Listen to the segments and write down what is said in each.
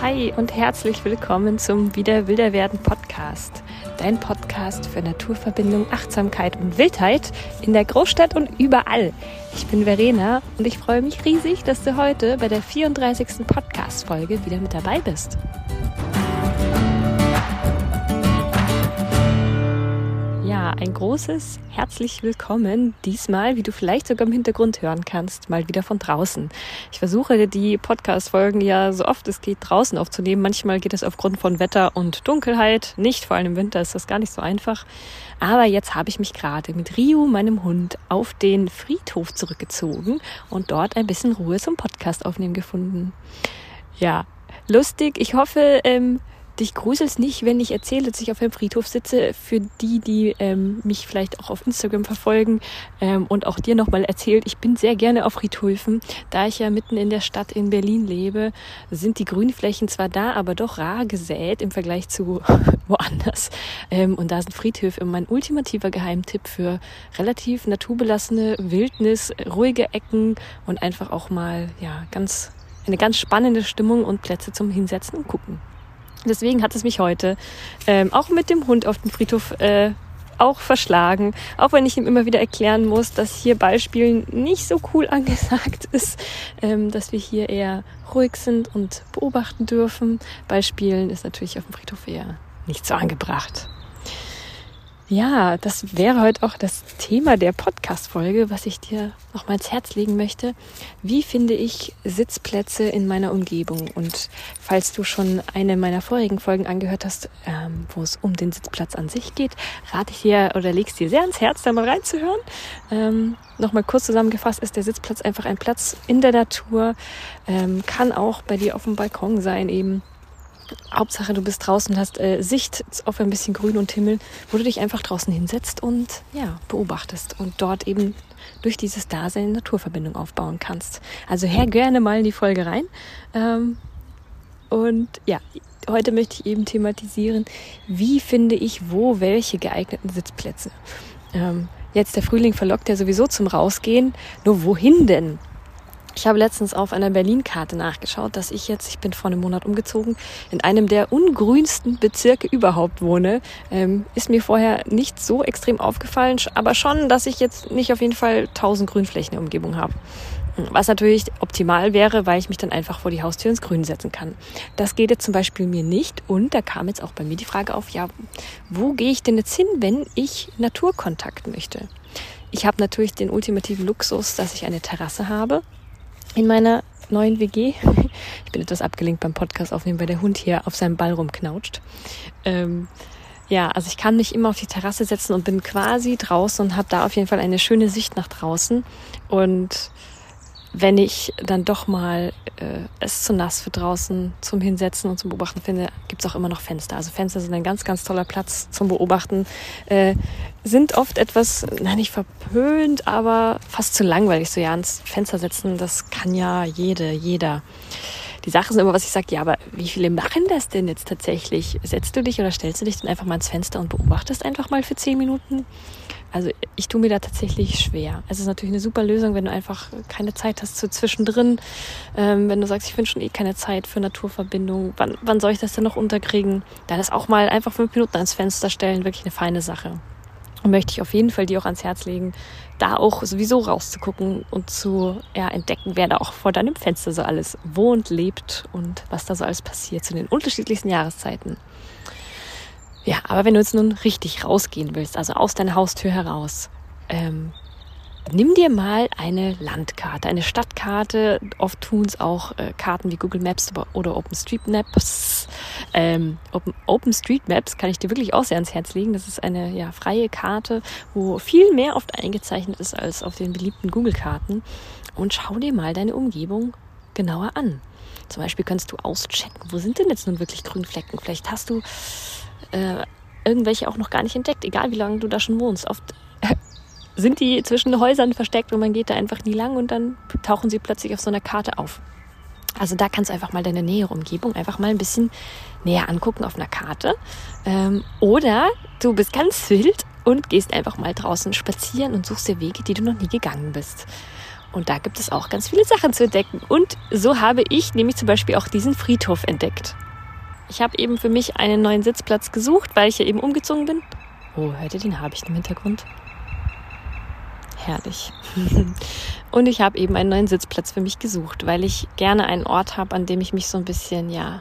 Hi und herzlich willkommen zum Wieder Wilder werden Podcast. Dein Podcast für Naturverbindung, Achtsamkeit und Wildheit in der Großstadt und überall. Ich bin Verena und ich freue mich riesig, dass du heute bei der 34. Podcast-Folge wieder mit dabei bist. Ein großes herzlich willkommen. Diesmal, wie du vielleicht sogar im Hintergrund hören kannst, mal wieder von draußen. Ich versuche die Podcast-Folgen ja so oft es geht draußen aufzunehmen. Manchmal geht es aufgrund von Wetter und Dunkelheit nicht. Vor allem im Winter ist das gar nicht so einfach. Aber jetzt habe ich mich gerade mit Rio, meinem Hund, auf den Friedhof zurückgezogen und dort ein bisschen Ruhe zum Podcast aufnehmen gefunden. Ja, lustig. Ich hoffe, ähm, dich gruselst nicht, wenn ich erzähle, dass ich auf einem Friedhof sitze. Für die, die ähm, mich vielleicht auch auf Instagram verfolgen ähm, und auch dir nochmal erzählt, ich bin sehr gerne auf Friedhöfen. Da ich ja mitten in der Stadt in Berlin lebe, sind die Grünflächen zwar da, aber doch rar gesät im Vergleich zu woanders. Ähm, und da sind Friedhöfe mein ultimativer Geheimtipp für relativ naturbelassene Wildnis, ruhige Ecken und einfach auch mal ja ganz eine ganz spannende Stimmung und Plätze zum Hinsetzen und gucken. Deswegen hat es mich heute ähm, auch mit dem Hund auf dem Friedhof äh, auch verschlagen, auch wenn ich ihm immer wieder erklären muss, dass hier Beispielen nicht so cool angesagt ist, ähm, dass wir hier eher ruhig sind und beobachten dürfen. Beispielen ist natürlich auf dem Friedhof eher nicht so angebracht. Ja, das wäre heute auch das Thema der Podcast-Folge, was ich dir noch mal ins Herz legen möchte. Wie finde ich Sitzplätze in meiner Umgebung? Und falls du schon eine meiner vorigen Folgen angehört hast, ähm, wo es um den Sitzplatz an sich geht, rate ich dir oder legst dir sehr ans Herz, da mal reinzuhören. Ähm, Nochmal kurz zusammengefasst ist der Sitzplatz einfach ein Platz in der Natur, ähm, kann auch bei dir auf dem Balkon sein eben Hauptsache, du bist draußen, hast äh, Sicht auf ein bisschen Grün und Himmel, wo du dich einfach draußen hinsetzt und ja, beobachtest und dort eben durch dieses Dasein eine Naturverbindung aufbauen kannst. Also her gerne mal in die Folge rein. Ähm, und ja, heute möchte ich eben thematisieren, wie finde ich wo welche geeigneten Sitzplätze. Ähm, jetzt der Frühling verlockt ja sowieso zum Rausgehen. Nur wohin denn? Ich habe letztens auf einer Berlin-Karte nachgeschaut, dass ich jetzt, ich bin vor einem Monat umgezogen, in einem der ungrünsten Bezirke überhaupt wohne. Ähm, ist mir vorher nicht so extrem aufgefallen, aber schon, dass ich jetzt nicht auf jeden Fall 1000 Grünflächen in der Umgebung habe. Was natürlich optimal wäre, weil ich mich dann einfach vor die Haustür ins Grün setzen kann. Das geht jetzt zum Beispiel mir nicht. Und da kam jetzt auch bei mir die Frage auf, ja, wo gehe ich denn jetzt hin, wenn ich Naturkontakt möchte? Ich habe natürlich den ultimativen Luxus, dass ich eine Terrasse habe in meiner neuen WG. Ich bin etwas abgelenkt beim Podcast aufnehmen, weil der Hund hier auf seinem Ball rumknautscht. Ähm, ja, also ich kann mich immer auf die Terrasse setzen und bin quasi draußen und habe da auf jeden Fall eine schöne Sicht nach draußen. Und wenn ich dann doch mal äh, es zu nass für draußen zum Hinsetzen und zum Beobachten finde, gibt's auch immer noch Fenster. Also Fenster sind ein ganz, ganz toller Platz zum Beobachten. Äh, sind oft etwas, na nicht verpönt, aber fast zu langweilig. So ja, ans Fenster setzen, das kann ja jede, jeder. Die Sache ist immer, was ich sage, ja, aber wie viele machen das denn jetzt tatsächlich? Setzt du dich oder stellst du dich dann einfach mal ans Fenster und beobachtest einfach mal für zehn Minuten? Also ich tue mir da tatsächlich schwer. Es ist natürlich eine super Lösung, wenn du einfach keine Zeit hast zu zwischendrin. Ähm, wenn du sagst, ich finde schon eh keine Zeit für Naturverbindung. Wann, wann soll ich das denn noch unterkriegen? Dann ist auch mal einfach fünf Minuten ans Fenster stellen wirklich eine feine Sache. Möchte ich auf jeden Fall dir auch ans Herz legen, da auch sowieso rauszugucken und zu ja, entdecken, wer da auch vor deinem Fenster so alles wohnt, lebt und was da so alles passiert zu den unterschiedlichsten Jahreszeiten. Ja, aber wenn du jetzt nun richtig rausgehen willst, also aus deiner Haustür heraus, ähm, nimm dir mal eine Landkarte, eine Stadtkarte. Oft tun es auch äh, Karten wie Google Maps oder OpenStreetMaps. Ähm, Open, OpenStreetMaps kann ich dir wirklich auch sehr ans Herz legen. Das ist eine ja, freie Karte, wo viel mehr oft eingezeichnet ist als auf den beliebten Google-Karten. Und schau dir mal deine Umgebung genauer an. Zum Beispiel kannst du auschecken, wo sind denn jetzt nun wirklich Grünflecken? Vielleicht hast du äh, irgendwelche auch noch gar nicht entdeckt, egal wie lange du da schon wohnst. Oft äh, sind die zwischen Häusern versteckt und man geht da einfach nie lang und dann tauchen sie plötzlich auf so einer Karte auf. Also da kannst du einfach mal deine nähere Umgebung einfach mal ein bisschen näher angucken auf einer Karte. Ähm, oder du bist ganz wild und gehst einfach mal draußen spazieren und suchst dir Wege, die du noch nie gegangen bist. Und da gibt es auch ganz viele Sachen zu entdecken. Und so habe ich nämlich zum Beispiel auch diesen Friedhof entdeckt. Ich habe eben für mich einen neuen Sitzplatz gesucht, weil ich ja eben umgezogen bin. Oh, hört ihr den Habicht im Hintergrund? Herrlich. Und ich habe eben einen neuen Sitzplatz für mich gesucht, weil ich gerne einen Ort habe, an dem ich mich so ein bisschen, ja,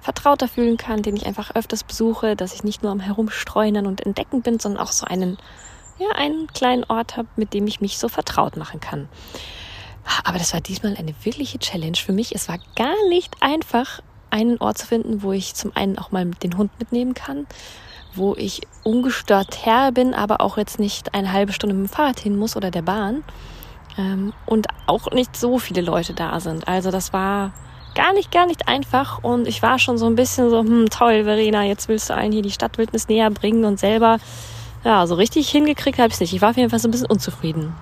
vertrauter fühlen kann, den ich einfach öfters besuche, dass ich nicht nur am Herumstreunern und Entdecken bin, sondern auch so einen, ja, einen kleinen Ort habe, mit dem ich mich so vertraut machen kann. Aber das war diesmal eine wirkliche Challenge für mich. Es war gar nicht einfach, einen Ort zu finden, wo ich zum einen auch mal den Hund mitnehmen kann, wo ich ungestört her bin, aber auch jetzt nicht eine halbe Stunde mit dem Fahrrad hin muss oder der Bahn ähm, und auch nicht so viele Leute da sind. Also das war gar nicht, gar nicht einfach und ich war schon so ein bisschen so, hm, toll, Verena, jetzt willst du allen hier die Stadtwildnis näher bringen und selber, ja, so richtig hingekriegt habe ich es nicht. Ich war auf jeden Fall so ein bisschen unzufrieden.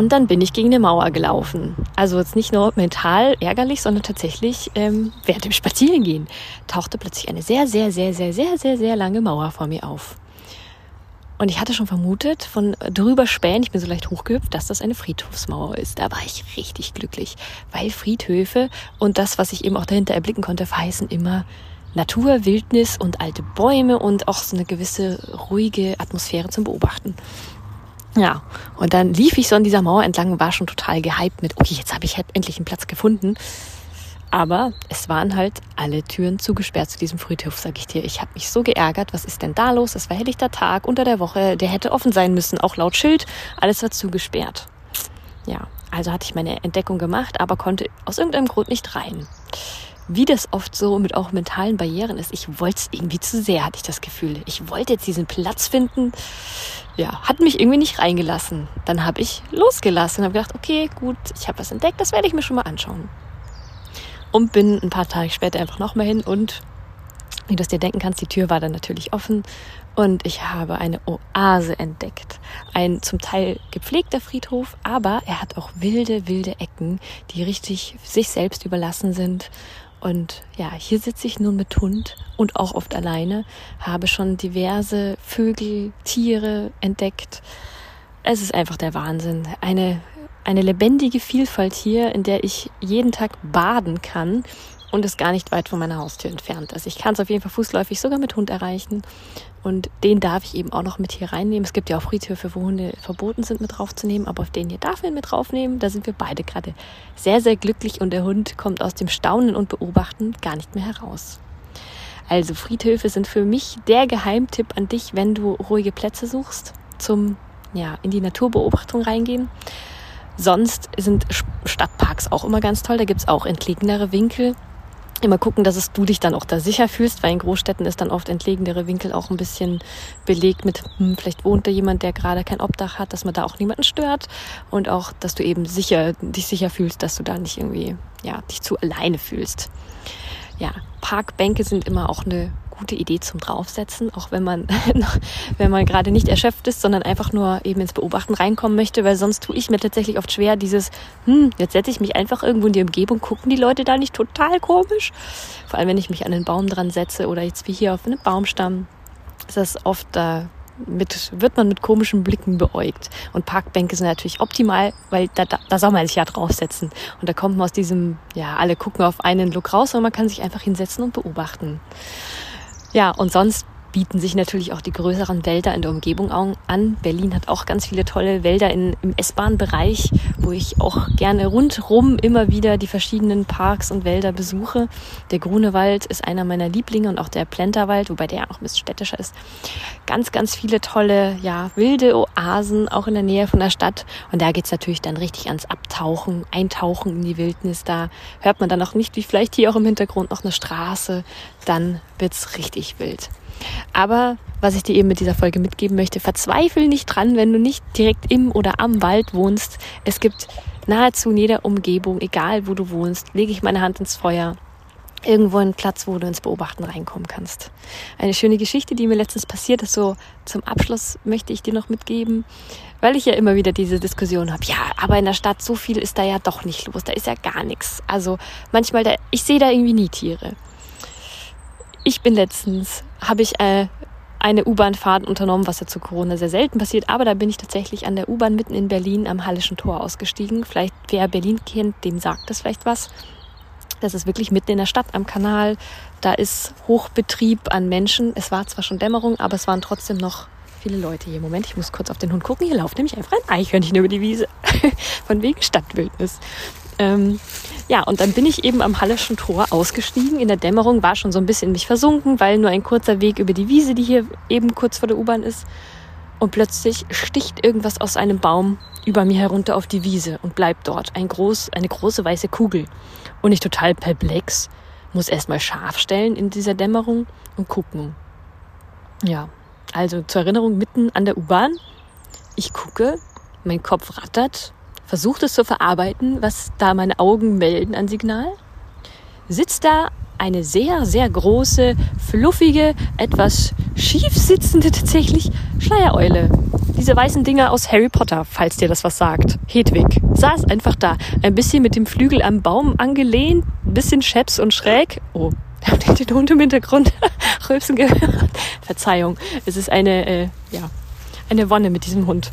Und dann bin ich gegen eine Mauer gelaufen. Also jetzt nicht nur mental ärgerlich, sondern tatsächlich ähm, während dem Spazierengehen tauchte plötzlich eine sehr, sehr, sehr, sehr, sehr, sehr, sehr lange Mauer vor mir auf. Und ich hatte schon vermutet, von drüber spähen, ich bin so leicht hochgehüpft, dass das eine Friedhofsmauer ist. Da war ich richtig glücklich, weil Friedhöfe und das, was ich eben auch dahinter erblicken konnte, verheißen immer Natur, Wildnis und alte Bäume und auch so eine gewisse ruhige Atmosphäre zum Beobachten. Ja, und dann lief ich so an dieser Mauer entlang und war schon total gehypt mit, okay, jetzt habe ich halt endlich einen Platz gefunden. Aber es waren halt alle Türen zugesperrt zu diesem Friedhof, sag ich dir. Ich habe mich so geärgert. Was ist denn da los? Es war helllichter Tag unter der Woche. Der hätte offen sein müssen, auch laut Schild. Alles war zugesperrt. Ja, also hatte ich meine Entdeckung gemacht, aber konnte aus irgendeinem Grund nicht rein wie das oft so mit auch mentalen Barrieren ist, ich wollte es irgendwie zu sehr, hatte ich das Gefühl. Ich wollte jetzt diesen Platz finden. Ja, hat mich irgendwie nicht reingelassen. Dann habe ich losgelassen und habe gedacht, okay, gut, ich habe was entdeckt, das werde ich mir schon mal anschauen. Und bin ein paar Tage später einfach nochmal hin und wie du es dir denken kannst, die Tür war dann natürlich offen und ich habe eine Oase entdeckt. Ein zum Teil gepflegter Friedhof, aber er hat auch wilde, wilde Ecken, die richtig sich selbst überlassen sind und ja, hier sitze ich nun mit Hund und auch oft alleine, habe schon diverse Vögel, Tiere entdeckt. Es ist einfach der Wahnsinn. Eine, eine lebendige Vielfalt hier, in der ich jeden Tag baden kann und ist gar nicht weit von meiner Haustür entfernt. Also ich kann es auf jeden Fall fußläufig sogar mit Hund erreichen und den darf ich eben auch noch mit hier reinnehmen. Es gibt ja auch Friedhöfe, wo Hunde verboten sind mit draufzunehmen, aber auf den hier darf ich mit draufnehmen. Da sind wir beide gerade sehr, sehr glücklich und der Hund kommt aus dem Staunen und Beobachten gar nicht mehr heraus. Also Friedhöfe sind für mich der Geheimtipp an dich, wenn du ruhige Plätze suchst, zum ja, in die Naturbeobachtung reingehen. Sonst sind Stadtparks auch immer ganz toll. Da gibt's auch entlegenere Winkel immer gucken, dass es du dich dann auch da sicher fühlst, weil in Großstädten ist dann oft entlegenere Winkel auch ein bisschen belegt mit, hm, vielleicht wohnt da jemand, der gerade kein Obdach hat, dass man da auch niemanden stört und auch, dass du eben sicher, dich sicher fühlst, dass du da nicht irgendwie, ja, dich zu alleine fühlst. Ja, Parkbänke sind immer auch eine gute Idee zum Draufsetzen, auch wenn man, wenn man gerade nicht erschöpft ist, sondern einfach nur eben ins Beobachten reinkommen möchte, weil sonst tue ich mir tatsächlich oft schwer, dieses, hm, jetzt setze ich mich einfach irgendwo in die Umgebung, gucken die Leute da nicht total komisch? Vor allem, wenn ich mich an einen Baum dran setze oder jetzt wie hier auf einen Baumstamm, ist das oft da mit, wird man mit komischen Blicken beäugt. Und Parkbänke sind natürlich optimal, weil da, da, da soll man sich ja draufsetzen. Und da kommt man aus diesem, ja, alle gucken auf einen Look raus, aber man kann sich einfach hinsetzen und beobachten. Ja, und sonst bieten sich natürlich auch die größeren Wälder in der Umgebung an. Berlin hat auch ganz viele tolle Wälder in, im S-Bahn-Bereich, wo ich auch gerne rundrum immer wieder die verschiedenen Parks und Wälder besuche. Der Grunewald ist einer meiner Lieblinge und auch der Plenterwald, wobei der auch ein bisschen städtischer ist. Ganz, ganz viele tolle, ja, wilde Oasen, auch in der Nähe von der Stadt. Und da geht's natürlich dann richtig ans Abtauchen, Eintauchen in die Wildnis. Da hört man dann auch nicht, wie vielleicht hier auch im Hintergrund noch eine Straße. Dann wird's richtig wild. Aber was ich dir eben mit dieser Folge mitgeben möchte, verzweifel nicht dran, wenn du nicht direkt im oder am Wald wohnst. Es gibt nahezu in jeder Umgebung, egal wo du wohnst, lege ich meine Hand ins Feuer. Irgendwo einen Platz, wo du ins Beobachten reinkommen kannst. Eine schöne Geschichte, die mir letztens passiert ist, so zum Abschluss möchte ich dir noch mitgeben, weil ich ja immer wieder diese Diskussion habe. Ja, aber in der Stadt so viel ist da ja doch nicht los, da ist ja gar nichts. Also manchmal, da, ich sehe da irgendwie nie Tiere. Ich bin letztens, habe ich äh, eine U-Bahn-Fahrt unternommen, was ja zu Corona sehr selten passiert. Aber da bin ich tatsächlich an der U-Bahn mitten in Berlin am Hallischen Tor ausgestiegen. Vielleicht, wer Berlin kennt, dem sagt das vielleicht was. Das ist wirklich mitten in der Stadt am Kanal. Da ist Hochbetrieb an Menschen. Es war zwar schon Dämmerung, aber es waren trotzdem noch viele Leute hier. Moment, ich muss kurz auf den Hund gucken. Hier läuft nämlich einfach ein Eichhörnchen über die Wiese. Von wegen Stadtwildnis. Ähm, ja, und dann bin ich eben am Halleschen Tor ausgestiegen. In der Dämmerung war schon so ein bisschen mich versunken, weil nur ein kurzer Weg über die Wiese, die hier eben kurz vor der U-Bahn ist. Und plötzlich sticht irgendwas aus einem Baum über mir herunter auf die Wiese und bleibt dort. Ein groß, eine große weiße Kugel. Und ich total perplex, muss erstmal scharf stellen in dieser Dämmerung und gucken. Ja, also zur Erinnerung mitten an der U-Bahn. Ich gucke, mein Kopf rattert, versucht es zu verarbeiten, was da meine Augen melden an Signal. Sitzt da eine sehr, sehr große, fluffige, etwas schief sitzende tatsächlich Schleiereule. Diese weißen Dinger aus Harry Potter, falls dir das was sagt. Hedwig saß einfach da, ein bisschen mit dem Flügel am Baum angelehnt, bisschen scheps und schräg. Oh, habt ihr den Hund im Hintergrund rülpsen gehört? Verzeihung, es ist eine, äh, ja, eine Wonne mit diesem Hund.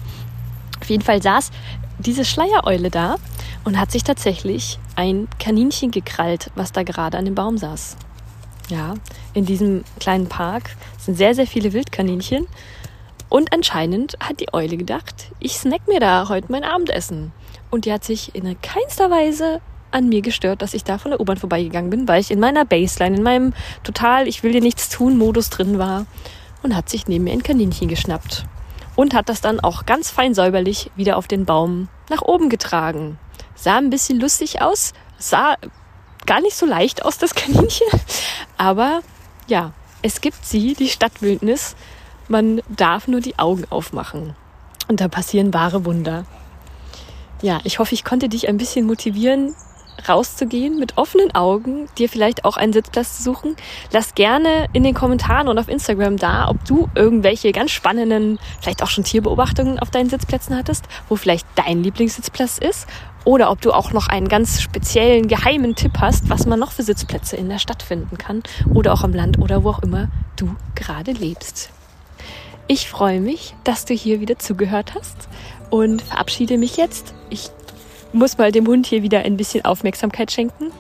Auf jeden Fall saß diese Schleiereule da und hat sich tatsächlich ein Kaninchen gekrallt, was da gerade an dem Baum saß. Ja, in diesem kleinen Park sind sehr, sehr viele Wildkaninchen. Und anscheinend hat die Eule gedacht, ich snack mir da heute mein Abendessen. Und die hat sich in keinster Weise an mir gestört, dass ich da von der U-Bahn vorbeigegangen bin, weil ich in meiner Baseline, in meinem total ich will dir nichts tun Modus drin war und hat sich neben mir ein Kaninchen geschnappt und hat das dann auch ganz fein säuberlich wieder auf den Baum nach oben getragen. Sah ein bisschen lustig aus, sah gar nicht so leicht aus, das Kaninchen. Aber ja, es gibt sie, die Stadtwildnis. Man darf nur die Augen aufmachen. Und da passieren wahre Wunder. Ja, ich hoffe, ich konnte dich ein bisschen motivieren, rauszugehen mit offenen Augen, dir vielleicht auch einen Sitzplatz zu suchen. Lass gerne in den Kommentaren und auf Instagram da, ob du irgendwelche ganz spannenden, vielleicht auch schon Tierbeobachtungen auf deinen Sitzplätzen hattest, wo vielleicht dein Lieblingssitzplatz ist oder ob du auch noch einen ganz speziellen, geheimen Tipp hast, was man noch für Sitzplätze in der Stadt finden kann oder auch am Land oder wo auch immer du gerade lebst. Ich freue mich, dass du hier wieder zugehört hast und verabschiede mich jetzt. Ich muss mal dem Hund hier wieder ein bisschen Aufmerksamkeit schenken.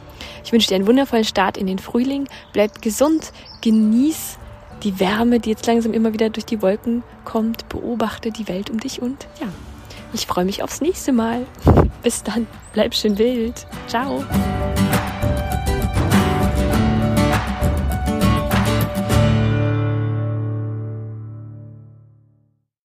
Ich wünsche dir einen wundervollen Start in den Frühling. Bleib gesund, genieß die Wärme, die jetzt langsam immer wieder durch die Wolken kommt. Beobachte die Welt um dich und ja, ich freue mich aufs nächste Mal. Bis dann, bleib schön wild. Ciao.